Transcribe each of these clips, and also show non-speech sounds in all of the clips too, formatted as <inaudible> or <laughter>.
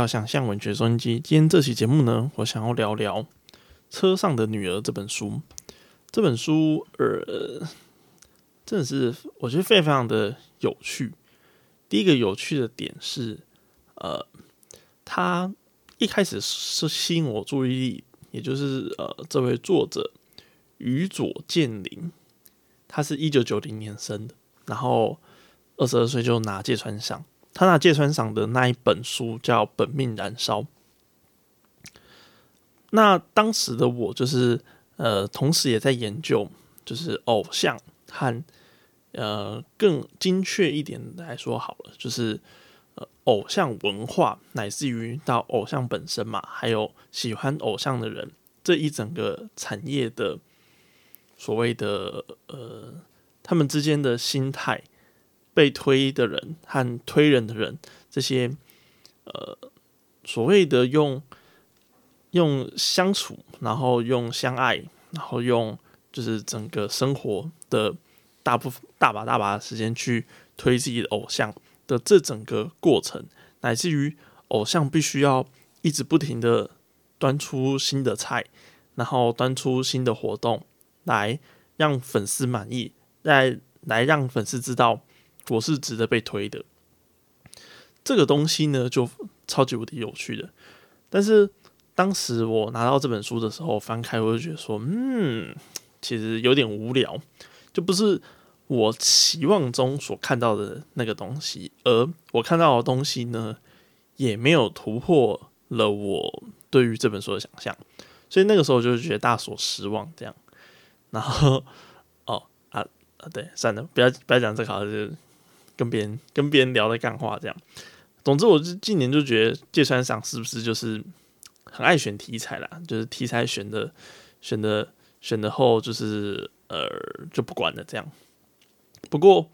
到想象文学收音机。今天这期节目呢，我想要聊聊《车上的女儿》这本书。这本书，呃，真的是我觉得非常非常的有趣。第一个有趣的点是，呃，他一开始是吸引我注意力，也就是呃，这位作者宇佐健林，他是一九九零年生的，然后二十二岁就拿芥川赏。他拿芥川赏的那一本书叫《本命燃烧》。那当时的我就是呃，同时也在研究，就是偶像和呃更精确一点来说好了，就是呃偶像文化，乃至于到偶像本身嘛，还有喜欢偶像的人这一整个产业的所谓的呃他们之间的心态。被推的人和推人的人，这些呃所谓的用用相处，然后用相爱，然后用就是整个生活的大部分大把大把的时间去推自己的偶像的这整个过程，乃至于偶像必须要一直不停的端出新的菜，然后端出新的活动来让粉丝满意，来来让粉丝知道。我是值得被推的，这个东西呢就超级无敌有趣的。但是当时我拿到这本书的时候，翻开我就觉得说，嗯，其实有点无聊，就不是我期望中所看到的那个东西。而我看到的东西呢，也没有突破了我对于这本书的想象，所以那个时候就是觉得大所失望。这样，然后哦啊啊，对，算了，不要不要讲这个，好就。跟别人跟别人聊的干话，这样。总之，我近年就觉得芥川赏是不是就是很爱选题材啦？就是题材选的选的选的后，就是呃就不管了这样。不过，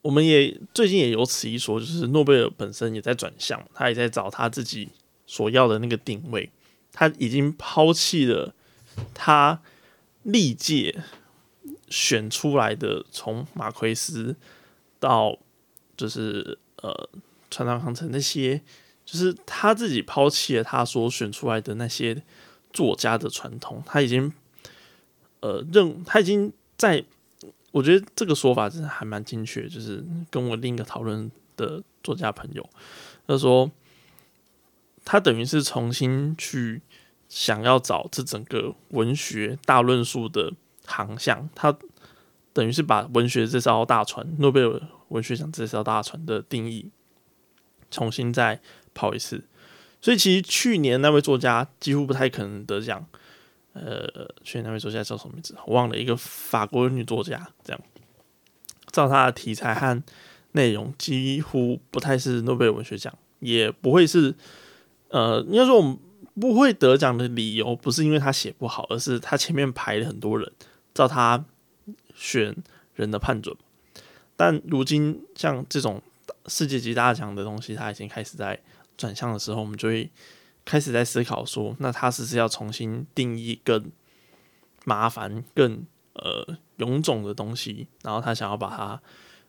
我们也最近也有此一说，就是诺贝尔本身也在转向，他也在找他自己所要的那个定位。他已经抛弃了他历届选出来的从马奎斯。到就是呃，川上康成那些，就是他自己抛弃了他所选出来的那些作家的传统，他已经呃认他已经在，我觉得这个说法真的还蛮精确。就是跟我另一个讨论的作家朋友，他说他等于是重新去想要找这整个文学大论述的航向，他。等于是把文学这艘大船，诺贝尔文学奖这艘大船的定义重新再跑一次，所以其实去年那位作家几乎不太可能得奖。呃，去年那位作家叫什么名字？我忘了，一个法国女作家。这样，照他的题材和内容，几乎不太是诺贝尔文学奖，也不会是呃，应该说我们不会得奖的理由，不是因为他写不好，而是他前面排了很多人，照他。选人的判准，但如今像这种世界级大奖的东西，它已经开始在转向的时候，我们就会开始在思考说，那他是不是要重新定义更麻烦、更呃臃肿的东西，然后他想要把它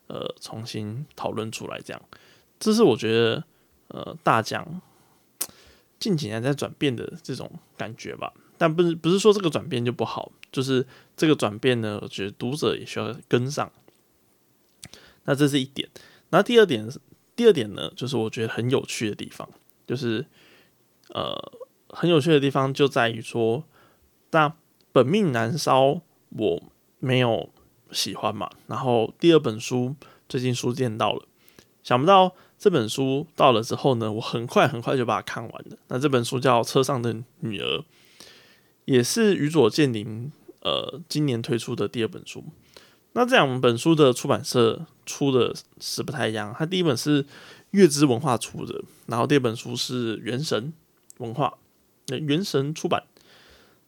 呃重新讨论出来，这样，这是我觉得呃大奖近几年在转变的这种感觉吧。但不是不是说这个转变就不好，就是这个转变呢，我觉得读者也需要跟上。那这是一点。那第二点，第二点呢，就是我觉得很有趣的地方，就是呃，很有趣的地方就在于说，那本命燃烧我没有喜欢嘛，然后第二本书最近书店到了，想不到这本书到了之后呢，我很快很快就把它看完了。那这本书叫《车上的女儿》。也是宇佐健林呃今年推出的第二本书。那这两本书的出版社出的是不太一样。它第一本是月之文化出的，然后第二本书是原神文化，那原神出版。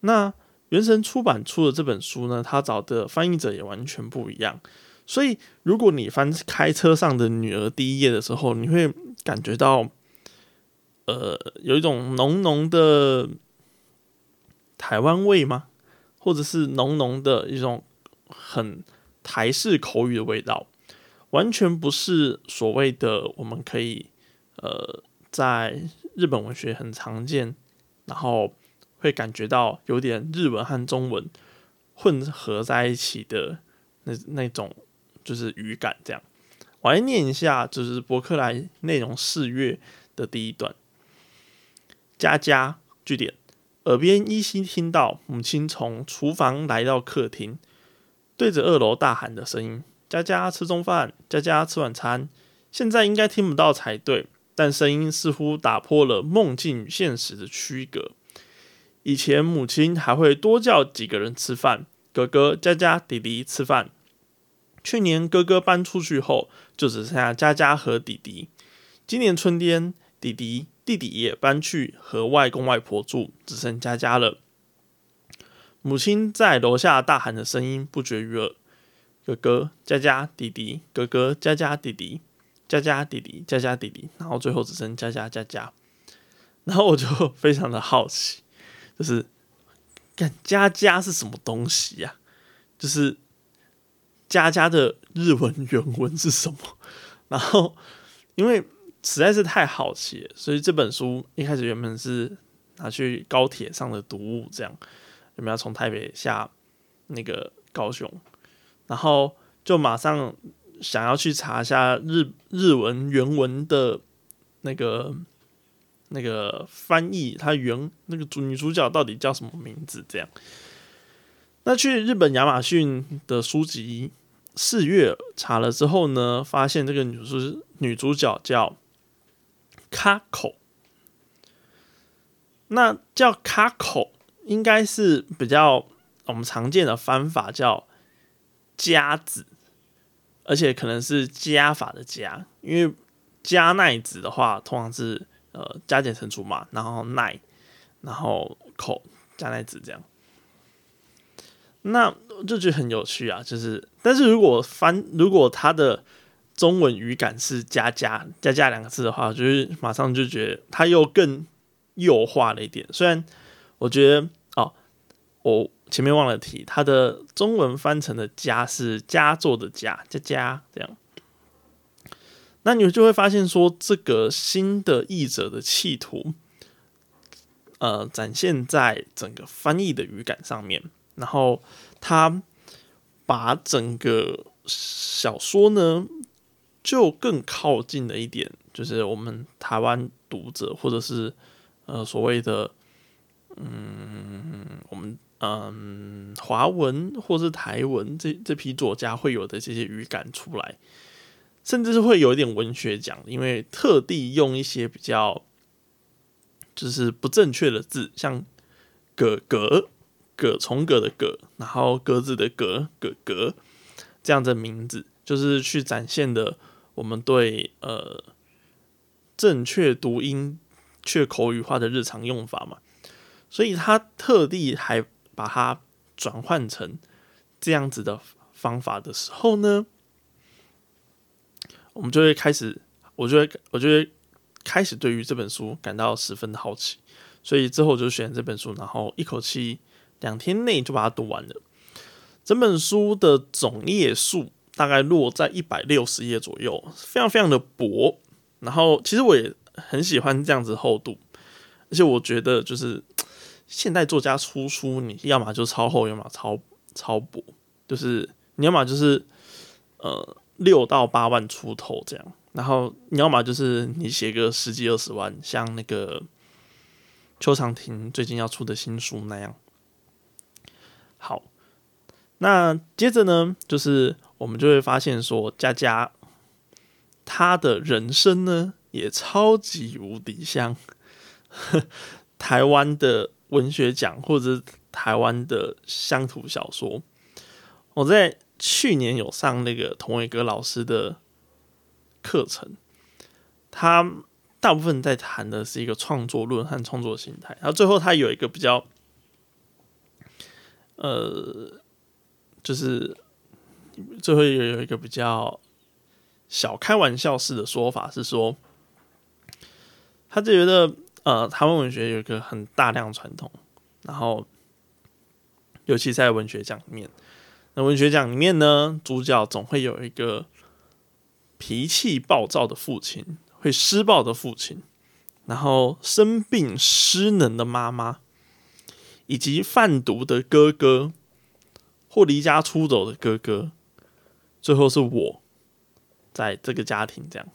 那原神出版出的这本书呢，他找的翻译者也完全不一样。所以如果你翻开车上的女儿第一页的时候，你会感觉到呃有一种浓浓的。台湾味吗？或者是浓浓的一种很台式口语的味道，完全不是所谓的我们可以呃在日本文学很常见，然后会感觉到有点日文和中文混合在一起的那那种就是语感。这样，我来念一下，就是博客来内容四月的第一段。佳佳句点，耳边依稀听到母亲从厨房来到客厅，对着二楼大喊的声音：“佳佳吃中饭，佳佳吃晚餐。”现在应该听不到才对。但声音似乎打破了梦境与现实的区隔。以前母亲还会多叫几个人吃饭，哥哥、佳佳、弟弟吃饭。去年哥哥搬出去后，就只剩下佳佳和弟弟。今年春天，弟弟弟弟也搬去和外公外婆住，只剩佳佳了。母亲在楼下大喊的声音不绝于耳：哥哥、佳佳、弟弟，哥哥、佳佳、弟弟。佳佳弟弟，佳佳弟弟，然后最后只剩佳佳佳佳，然后我就 <laughs> 非常的好奇，就是看佳佳是什么东西呀？就是佳佳的日文原文是什么？<laughs> 然后因为实在是太好奇，所以这本书一开始原本是拿去高铁上的读物，这样有没有从台北下那个高雄，然后就马上。想要去查一下日日文原文的那个那个翻译，它原那个主女主角到底叫什么名字？这样，那去日本亚马逊的书籍四月查了之后呢，发现这个女主女主角叫卡口，那叫卡口应该是比较我们常见的翻法叫夹子。而且可能是加法的加，因为加奈子的话，通常是呃加减乘除嘛，然后奈，然后口加奈子这样，那就觉得很有趣啊。就是，但是如果翻，如果它的中文语感是加加加加两个字的话，就是马上就觉得它又更幼化了一点。虽然我觉得哦，我。前面忘了提，它的中文翻成的“家”是佳作的“佳”，家家这样。那你就会发现说，这个新的译者的企图，呃，展现在整个翻译的语感上面，然后他把整个小说呢，就更靠近了一点，就是我们台湾读者或者是呃所谓的，嗯，我们。嗯，华文或是台文这这批作家会有的这些语感出来，甚至是会有一点文学奖，因为特地用一些比较就是不正确的字，像“葛格”“葛重葛”的“葛”，然后“格子”的“格”“葛格”这样的名字，就是去展现的我们对呃正确读音、确口语化的日常用法嘛，所以他特地还。把它转换成这样子的方法的时候呢，我们就会开始，我觉得，我觉得开始对于这本书感到十分的好奇，所以之后就选这本书，然后一口气两天内就把它读完了。整本书的总页数大概落在一百六十页左右，非常非常的薄。然后其实我也很喜欢这样子厚度，而且我觉得就是。现代作家出书，你要么就超厚，要么超超薄，就是你要么就是呃六到八万出头这样，然后你要么就是你写个十几二十万，像那个邱长廷最近要出的新书那样。好，那接着呢，就是我们就会发现说，佳佳他的人生呢也超级无敌像 <laughs> 台湾的。文学奖或者台湾的乡土小说，我在去年有上那个童伟哥老师的课程，他大部分在谈的是一个创作论和创作心态，然后最后他有一个比较，呃，就是最后有有一个比较小开玩笑式的说法是说，他就觉得。呃，台湾文学有一个很大量传统，然后尤其在文学奖里面，那文学奖里面呢，主角总会有一个脾气暴躁的父亲，会施暴的父亲，然后生病失能的妈妈，以及贩毒的哥哥，或离家出走的哥哥，最后是我在这个家庭这样。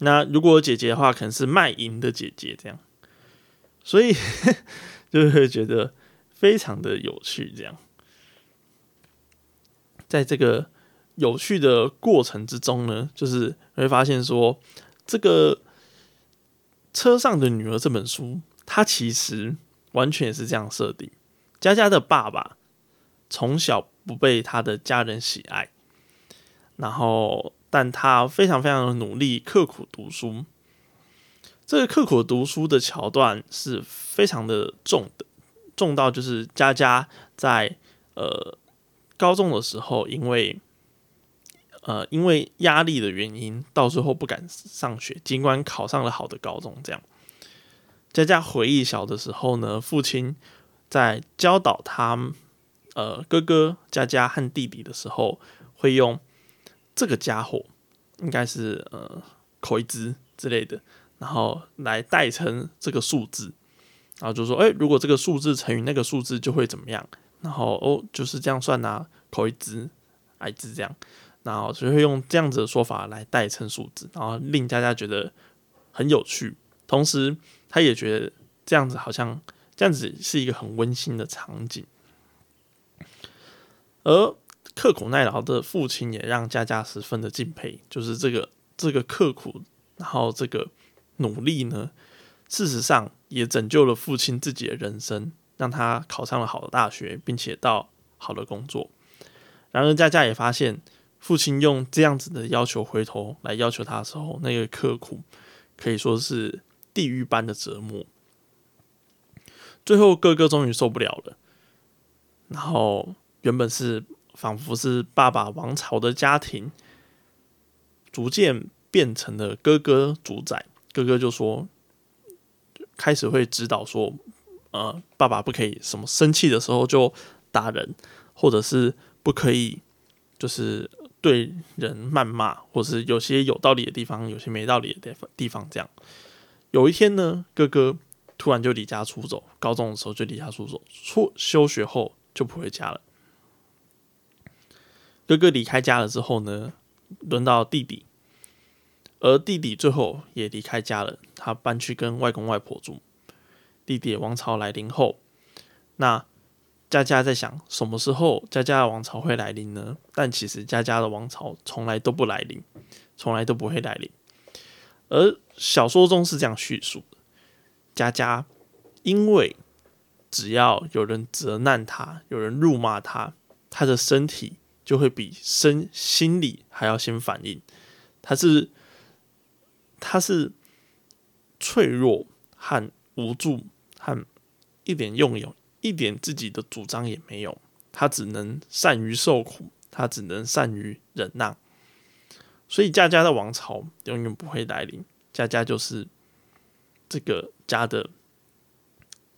那如果姐姐的话，可能是卖淫的姐姐这样，所以 <laughs> 就会觉得非常的有趣。这样，在这个有趣的过程之中呢，就是会发现说，这个车上的女儿这本书，它其实完全也是这样设定：佳佳的爸爸从小不被他的家人喜爱，然后。但他非常非常的努力，刻苦读书。这个刻苦读书的桥段是非常的重的，重到就是佳佳在呃高中的时候，因为呃因为压力的原因，到最后不敢上学，尽管考上了好的高中。这样，佳佳回忆小的时候呢，父亲在教导他呃哥哥佳佳和弟弟的时候，会用。这个家伙应该是呃口一支之类的，然后来代称这个数字，然后就说，哎，如果这个数字乘以那个数字就会怎么样？然后哦，就是这样算啊，口一支、矮支这样，然后就会用这样子的说法来代称数字，然后令大家觉得很有趣，同时他也觉得这样子好像这样子是一个很温馨的场景，而。刻苦耐劳的父亲也让佳佳十分的敬佩，就是这个这个刻苦，然后这个努力呢，事实上也拯救了父亲自己的人生，让他考上了好的大学，并且到好的工作。然而，佳佳也发现，父亲用这样子的要求回头来要求他的时候，那个刻苦可以说是地狱般的折磨。最后，哥哥终于受不了了，然后原本是。仿佛是爸爸王朝的家庭，逐渐变成了哥哥主宰。哥哥就说，开始会指导说，呃，爸爸不可以什么生气的时候就打人，或者是不可以就是对人谩骂，或是有些有道理的地方，有些没道理的地方地方。这样，有一天呢，哥哥突然就离家出走，高中的时候就离家出走，出休学后就不回家了。哥哥离开家了之后呢，轮到弟弟，而弟弟最后也离开家了，他搬去跟外公外婆住。弟弟王朝来临后，那佳佳在想，什么时候佳佳的王朝会来临呢？但其实佳佳的王朝从来都不来临，从来都不会来临。而小说中是这样叙述的：佳佳因为只要有人责难他，有人辱骂他，他的身体。就会比身心理还要先反应，他是他是脆弱和无助和一点用有一点自己的主张也没有，他只能善于受苦，他只能善于忍让，所以家家的王朝永远不会来临，家家就是这个家的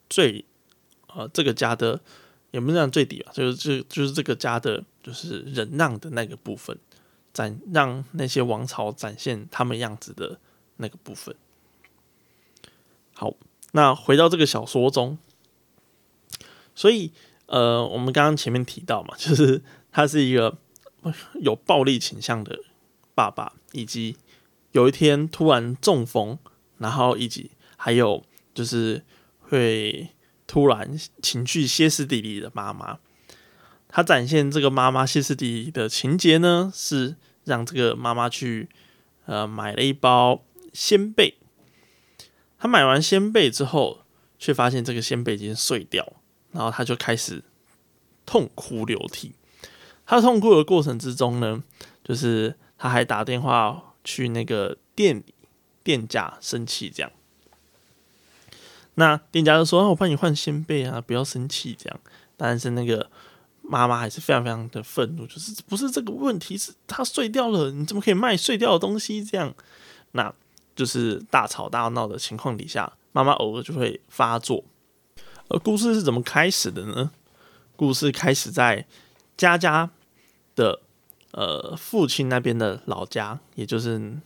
最呃这个家的。也不是讲最底吧，就是这就是这个家的，就是忍让的那个部分，展让那些王朝展现他们样子的那个部分。好，那回到这个小说中，所以呃，我们刚刚前面提到嘛，<laughs> 就是他是一个有暴力倾向的爸爸，以及有一天突然中风，然后以及还有就是会。突然情绪歇斯底里的妈妈，她展现这个妈妈歇斯底里的情节呢，是让这个妈妈去呃买了一包鲜贝。她买完鲜贝之后，却发现这个鲜贝已经碎掉，然后她就开始痛哭流涕。她痛哭的过程之中呢，就是她还打电话去那个店里，店家生气这样。那店家就说：“我帮你换新被啊，不要生气。”这样，但是那个妈妈还是非常非常的愤怒，就是不是这个问题，是它碎掉了，你怎么可以卖碎掉的东西？这样，那就是大吵大闹的情况底下，妈妈偶尔就会发作。而故事是怎么开始的呢？故事开始在佳佳的呃父亲那边的老家，也就是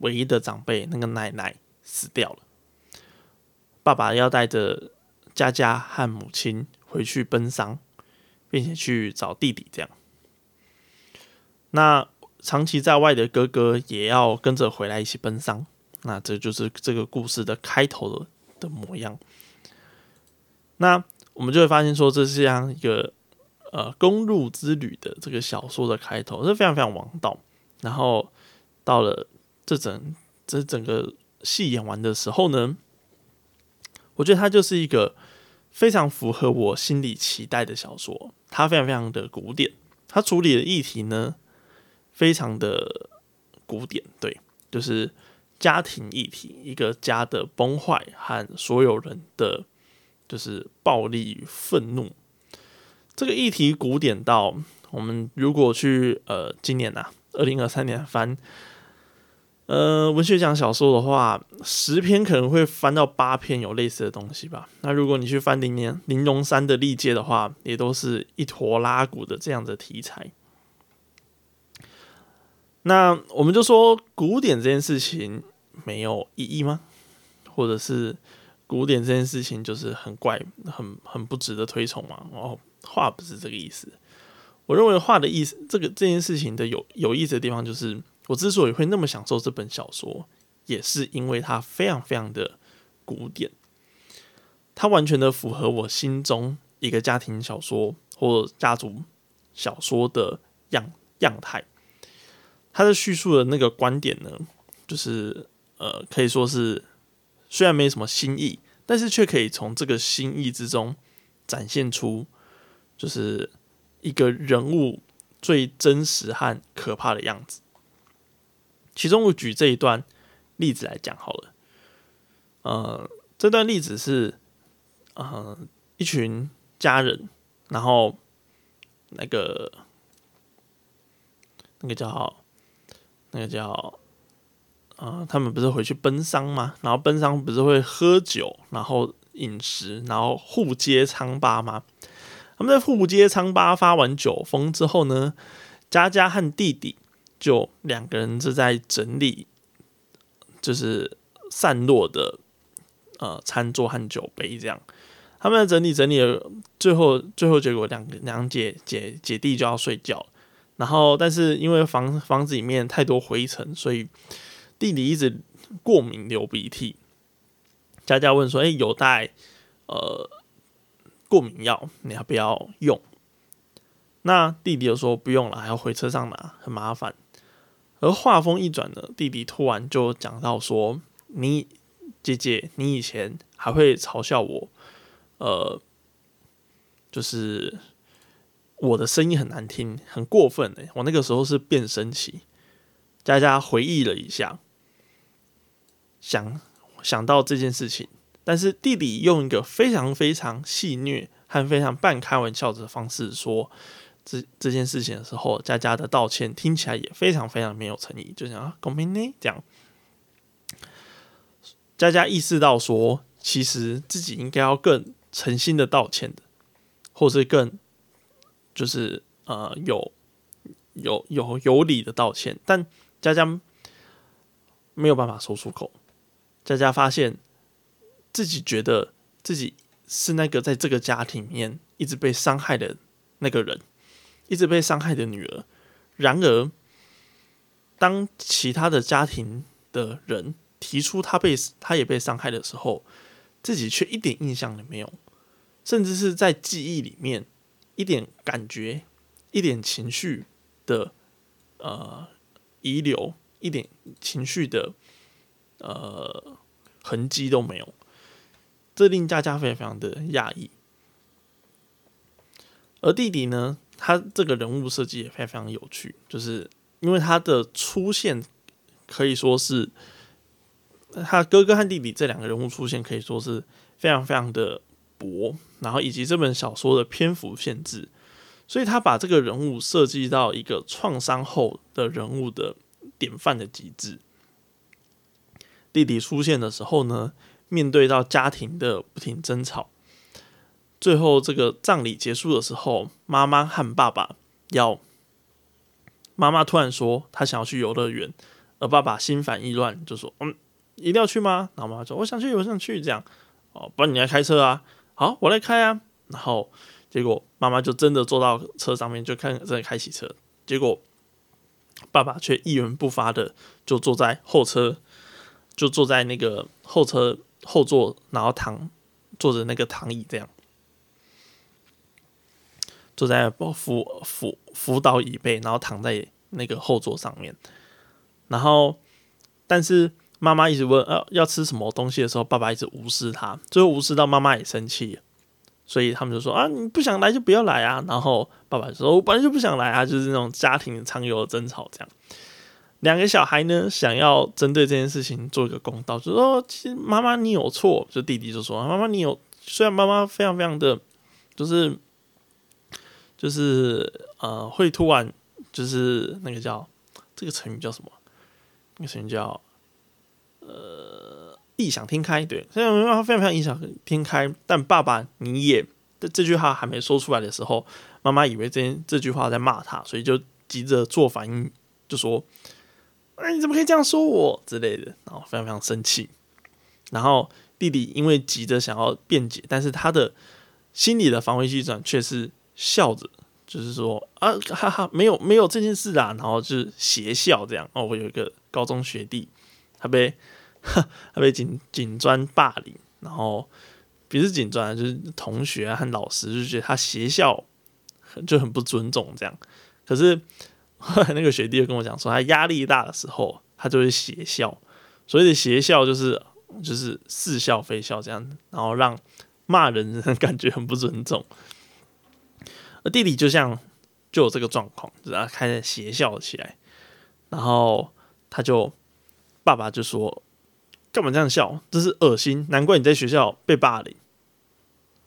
唯一的长辈那个奶奶死掉了。爸爸要带着佳佳和母亲回去奔丧，并且去找弟弟。这样，那长期在外的哥哥也要跟着回来一起奔丧。那这就是这个故事的开头的的模样。那我们就会发现说，这是这样一个呃公路之旅的这个小说的开头，是非常非常王道。然后到了这整这整个戏演完的时候呢，我觉得它就是一个非常符合我心里期待的小说。它非常非常的古典，它处理的议题呢非常的古典，对，就是家庭议题，一个家的崩坏和所有人的。就是暴力与愤怒这个议题古典到我们如果去呃今年呐二零二三年翻呃文学奖小说的话，十篇可能会翻到八篇有类似的东西吧。那如果你去翻林年玲珑山的历届的话，也都是一坨拉古的这样的题材。那我们就说古典这件事情没有意义吗？或者是？古典这件事情就是很怪，很很不值得推崇嘛。哦，画不是这个意思。我认为画的意思，这个这件事情的有有意思的地方，就是我之所以会那么享受这本小说，也是因为它非常非常的古典，它完全的符合我心中一个家庭小说或家族小说的样样态。它的叙述的那个观点呢，就是呃，可以说是。虽然没什么新意，但是却可以从这个新意之中展现出，就是一个人物最真实和可怕的样子。其中我举这一段例子来讲好了。呃，这段例子是，呃，一群家人，然后那个那个叫那个叫。啊，他们不是回去奔丧吗？然后奔丧不是会喝酒，然后饮食，然后互揭疮疤吗？他们在互揭疮疤、发完酒疯之后呢，佳佳和弟弟就两个人是在整理，就是散落的呃餐桌和酒杯，这样他们在整理整理，最后最后结果两两姐姐姐弟就要睡觉，然后但是因为房房子里面太多灰尘，所以。弟弟一直过敏流鼻涕，佳佳问说：“哎，有带呃过敏药，你要不要用？”那弟弟就说：“不用了，还要回车上拿，很麻烦。”而话锋一转呢，弟弟突然就讲到说：“你姐姐，你以前还会嘲笑我，呃，就是我的声音很难听，很过分诶，我那个时候是变声期。”佳佳回忆了一下。想想到这件事情，但是弟弟用一个非常非常戏谑和非常半开玩笑的方式说这这件事情的时候，佳佳的道歉听起来也非常非常没有诚意，就想啊，公平呢这样。佳佳意识到说，其实自己应该要更诚心的道歉的，或是更就是呃有有有有理的道歉，但佳佳没有办法说出口。佳佳发现自己觉得自己是那个在这个家庭里面一直被伤害的那个人，一直被伤害的女儿。然而，当其他的家庭的人提出他被他也被伤害的时候，自己却一点印象也没有，甚至是在记忆里面一点感觉、一点情绪的呃遗留，一点情绪的。呃，痕迹都没有，这令佳佳非常非常的讶异。而弟弟呢，他这个人物设计也非常非常有趣，就是因为他的出现可以说是他哥哥和弟弟这两个人物出现可以说是非常非常的薄，然后以及这本小说的篇幅限制，所以他把这个人物设计到一个创伤后的人物的典范的极致。弟弟出现的时候呢，面对到家庭的不停争吵，最后这个葬礼结束的时候，妈妈和爸爸要，妈妈突然说她想要去游乐园，而爸爸心烦意乱就说：“嗯，一定要去吗？”然后妈妈说：“我想去，我想去。”这样哦，不然你来开车啊，好，我来开啊。然后结果妈妈就真的坐到车上面，就看真的开起车。结果爸爸却一言不发的就坐在后车，就坐在那个后车后座，然后躺坐着那个躺椅这样。坐在辅辅辅导椅背，然后躺在那个后座上面，然后但是妈妈一直问呃要吃什么东西的时候，爸爸一直无视他，最后无视到妈妈也生气，所以他们就说啊你不想来就不要来啊，然后爸爸说我本来就不想来啊，就是那种家庭常有的争吵这样。两个小孩呢想要针对这件事情做一个公道，就说其实妈妈你有错，就弟弟就说妈妈你有，虽然妈妈非常非常的就是。就是呃，会突然就是那个叫这个成语叫什么？那个成语叫呃异想天开。对，虽然非常非常异想天开，但爸爸你也这这句话还没说出来的时候，妈妈以为这这句话在骂他，所以就急着做反应，就说：“哎，你怎么可以这样说我之类的？”然后非常非常生气。然后弟弟因为急着想要辩解，但是他的心理的防卫机制却是。笑着，就是说啊，哈哈，没有没有这件事啊，然后就是邪笑这样。哦，我有一个高中学弟，他被他被警警专霸凌，然后不是警专，就是同学和老师就觉得他邪笑，就很不尊重这样。可是后来那个学弟就跟我讲说，他压力大的时候，他就会邪笑。所谓的邪笑就是就是似笑非笑这样，然后让骂人感觉很不尊重。而弟弟就像就有这个状况，然后开始邪笑起来，然后他就爸爸就说：“干嘛这样笑？这是恶心！难怪你在学校被霸凌，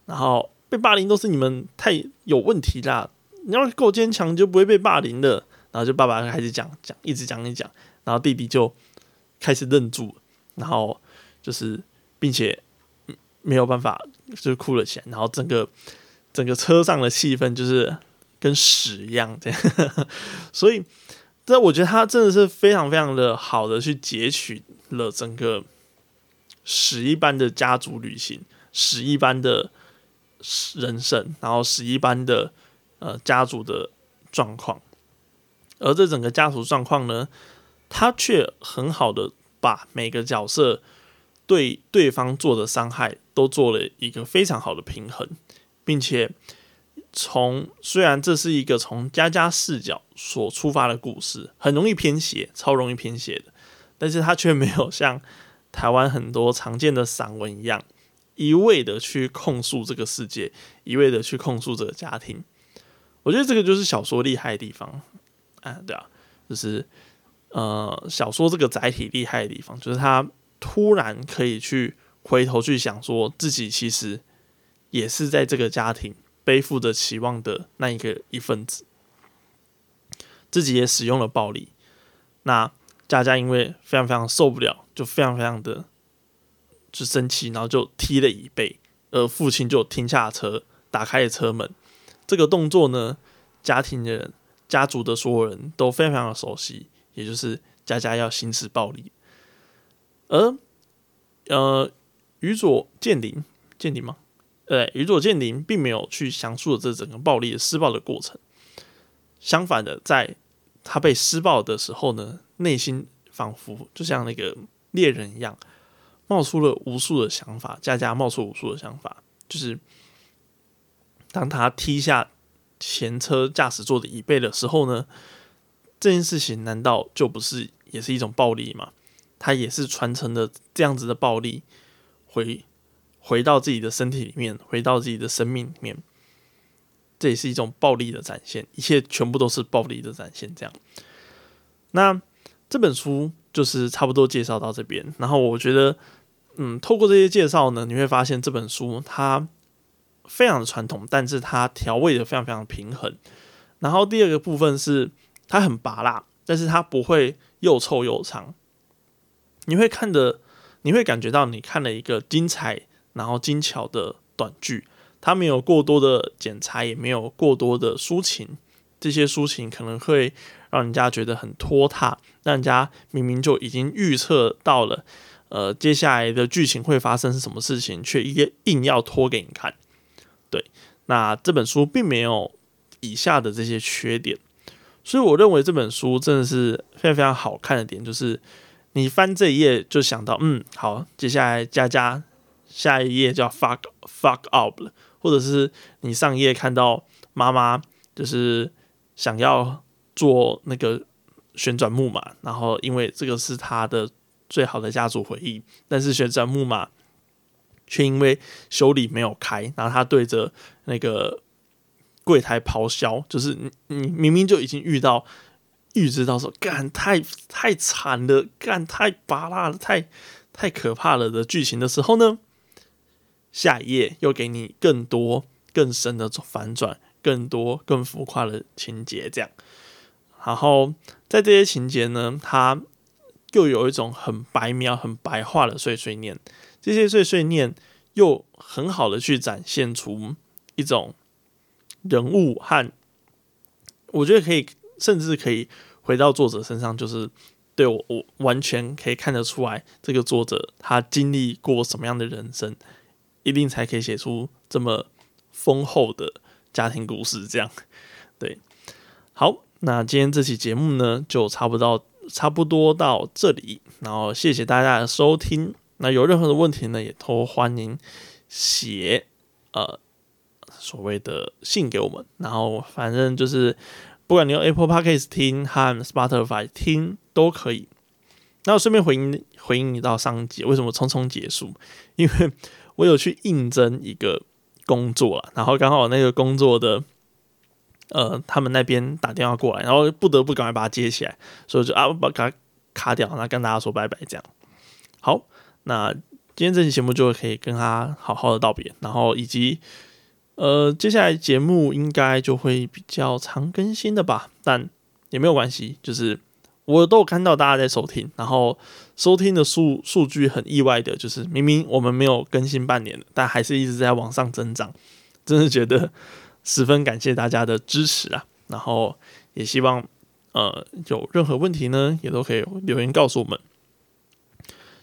然后被霸凌都是你们太有问题啦！你要够坚强，就不会被霸凌的。”然后就爸爸开始讲讲，一直讲一讲，然后弟弟就开始愣住，然后就是并且没有办法，就哭了起来，然后整个。整个车上的气氛就是跟屎一样，这样，<laughs> 所以这我觉得他真的是非常非常的好的去截取了整个屎一般的家族旅行，屎一般的人生，然后屎一般的呃家族的状况，而这整个家族状况呢，他却很好的把每个角色对对方做的伤害都做了一个非常好的平衡。并且从虽然这是一个从家家视角所出发的故事，很容易偏斜，超容易偏斜的，但是他却没有像台湾很多常见的散文一样，一味的去控诉这个世界，一味的去控诉这个家庭。我觉得这个就是小说厉害的地方啊，对啊，就是呃，小说这个载体厉害的地方，就是他突然可以去回头去想，说自己其实。也是在这个家庭背负着期望的那一个一份子，自己也使用了暴力。那佳佳因为非常非常受不了，就非常非常的就生气，然后就踢了椅背，而父亲就停下车，打开了车门。这个动作呢，家庭的人、家族的所有人都非常非常的熟悉，也就是佳佳要行使暴力。而呃，宇佐建林，建林吗？对，宇佐健林并没有去详述这整个暴力的施暴的过程。相反的，在他被施暴的时候呢，内心仿佛就像那个猎人一样，冒出了无数的想法，家家冒出无数的想法。就是当他踢下前车驾驶座的椅背的时候呢，这件事情难道就不是也是一种暴力吗？他也是传承的这样子的暴力回。回到自己的身体里面，回到自己的生命里面，这也是一种暴力的展现。一切全部都是暴力的展现。这样，那这本书就是差不多介绍到这边。然后我觉得，嗯，透过这些介绍呢，你会发现这本书它非常的传统，但是它调味的非常非常平衡。然后第二个部分是它很拔辣，但是它不会又臭又长。你会看的，你会感觉到你看了一个精彩。然后精巧的短句，它没有过多的剪裁，也没有过多的抒情。这些抒情可能会让人家觉得很拖沓，让人家明明就已经预测到了，呃接下来的剧情会发生是什么事情，却硬硬要拖给你看。对，那这本书并没有以下的这些缺点，所以我认为这本书真的是非常非常好看的点，就是你翻这一页就想到，嗯，好，接下来佳佳下一页叫 fuck fuck up 了，或者是你上一页看到妈妈就是想要做那个旋转木马，然后因为这个是他的最好的家族回忆，但是旋转木马。却因为修理没有开，然后他对着那个柜台咆哮，就是你你明明就已经遇到预知到说干太太惨了，干太拔辣了，太太可怕了的剧情的时候呢，下一页又给你更多更深的反转，更多更浮夸的情节，这样，然后在这些情节呢，它又有一种很白描、很白话的碎碎念。这些碎碎念又很好的去展现出一种人物和，我觉得可以，甚至可以回到作者身上，就是对我我完全可以看得出来，这个作者他经历过什么样的人生，一定才可以写出这么丰厚的家庭故事。这样，<laughs> 对，好，那今天这期节目呢，就差不多差不多到这里，然后谢谢大家的收听。那有任何的问题呢，也都欢迎写呃所谓的信给我们。然后反正就是，不管你用 Apple Podcast 听和 Spotify 听都可以。那我顺便回应回应你到上集为什么匆匆结束？因为我有去应征一个工作了，然后刚好那个工作的呃他们那边打电话过来，然后不得不赶快把它接起来，所以就啊把它卡掉，然后跟大家说拜拜这样。好。那今天这期节目就可以跟他好好的道别，然后以及呃，接下来节目应该就会比较常更新的吧，但也没有关系，就是我都有看到大家在收听，然后收听的数数据很意外的，就是明明我们没有更新半年，但还是一直在往上增长，真的觉得十分感谢大家的支持啊！然后也希望呃有任何问题呢，也都可以留言告诉我们。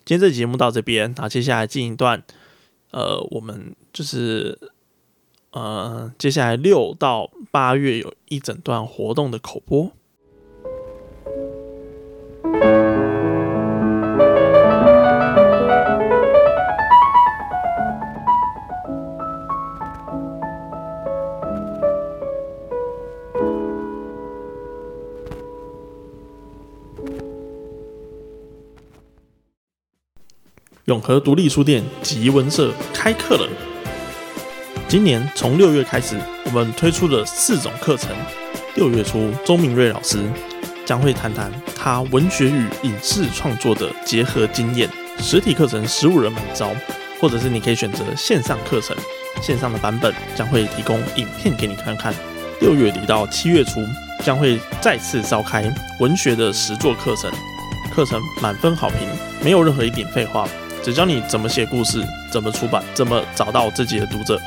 今天这节目到这边，那接下来进一段，呃，我们就是呃，接下来六到八月有一整段活动的口播。永和独立书店吉文社开课了。今年从六月开始，我们推出了四种课程。六月初，周明瑞老师将会谈谈他文学与影视创作的结合经验。实体课程十五人满招，或者是你可以选择线上课程。线上的版本将会提供影片给你看看。六月底到七月初，将会再次召开文学的实作课程，课程满分好评，没有任何一点废话。只教你怎么写故事，怎么出版，怎么找到自己的读者。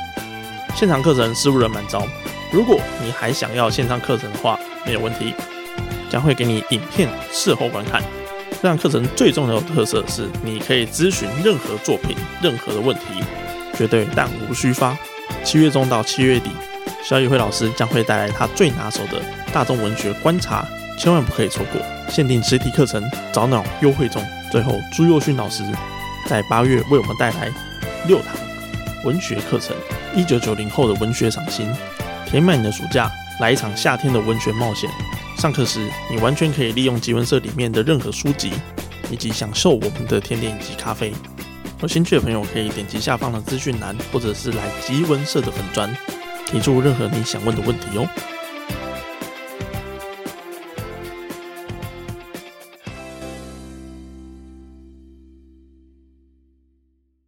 现场课程十五人满招。如果你还想要线上课程的话，没有问题，将会给你影片事后观看。这堂课程最重要的特色是，你可以咨询任何作品、任何的问题，绝对弹无虚发。七月中到七月底，小宇辉老师将会带来他最拿手的大众文学观察，千万不可以错过。限定实体课程早鸟优惠中。最后，朱佑勋老师。在八月为我们带来六堂文学课程，一九九零后的文学赏心，填满你的暑假，来一场夏天的文学冒险。上课时，你完全可以利用集文社里面的任何书籍，以及享受我们的甜点以及咖啡。有兴趣的朋友可以点击下方的资讯栏，或者是来集文社的粉砖，提出任何你想问的问题哦。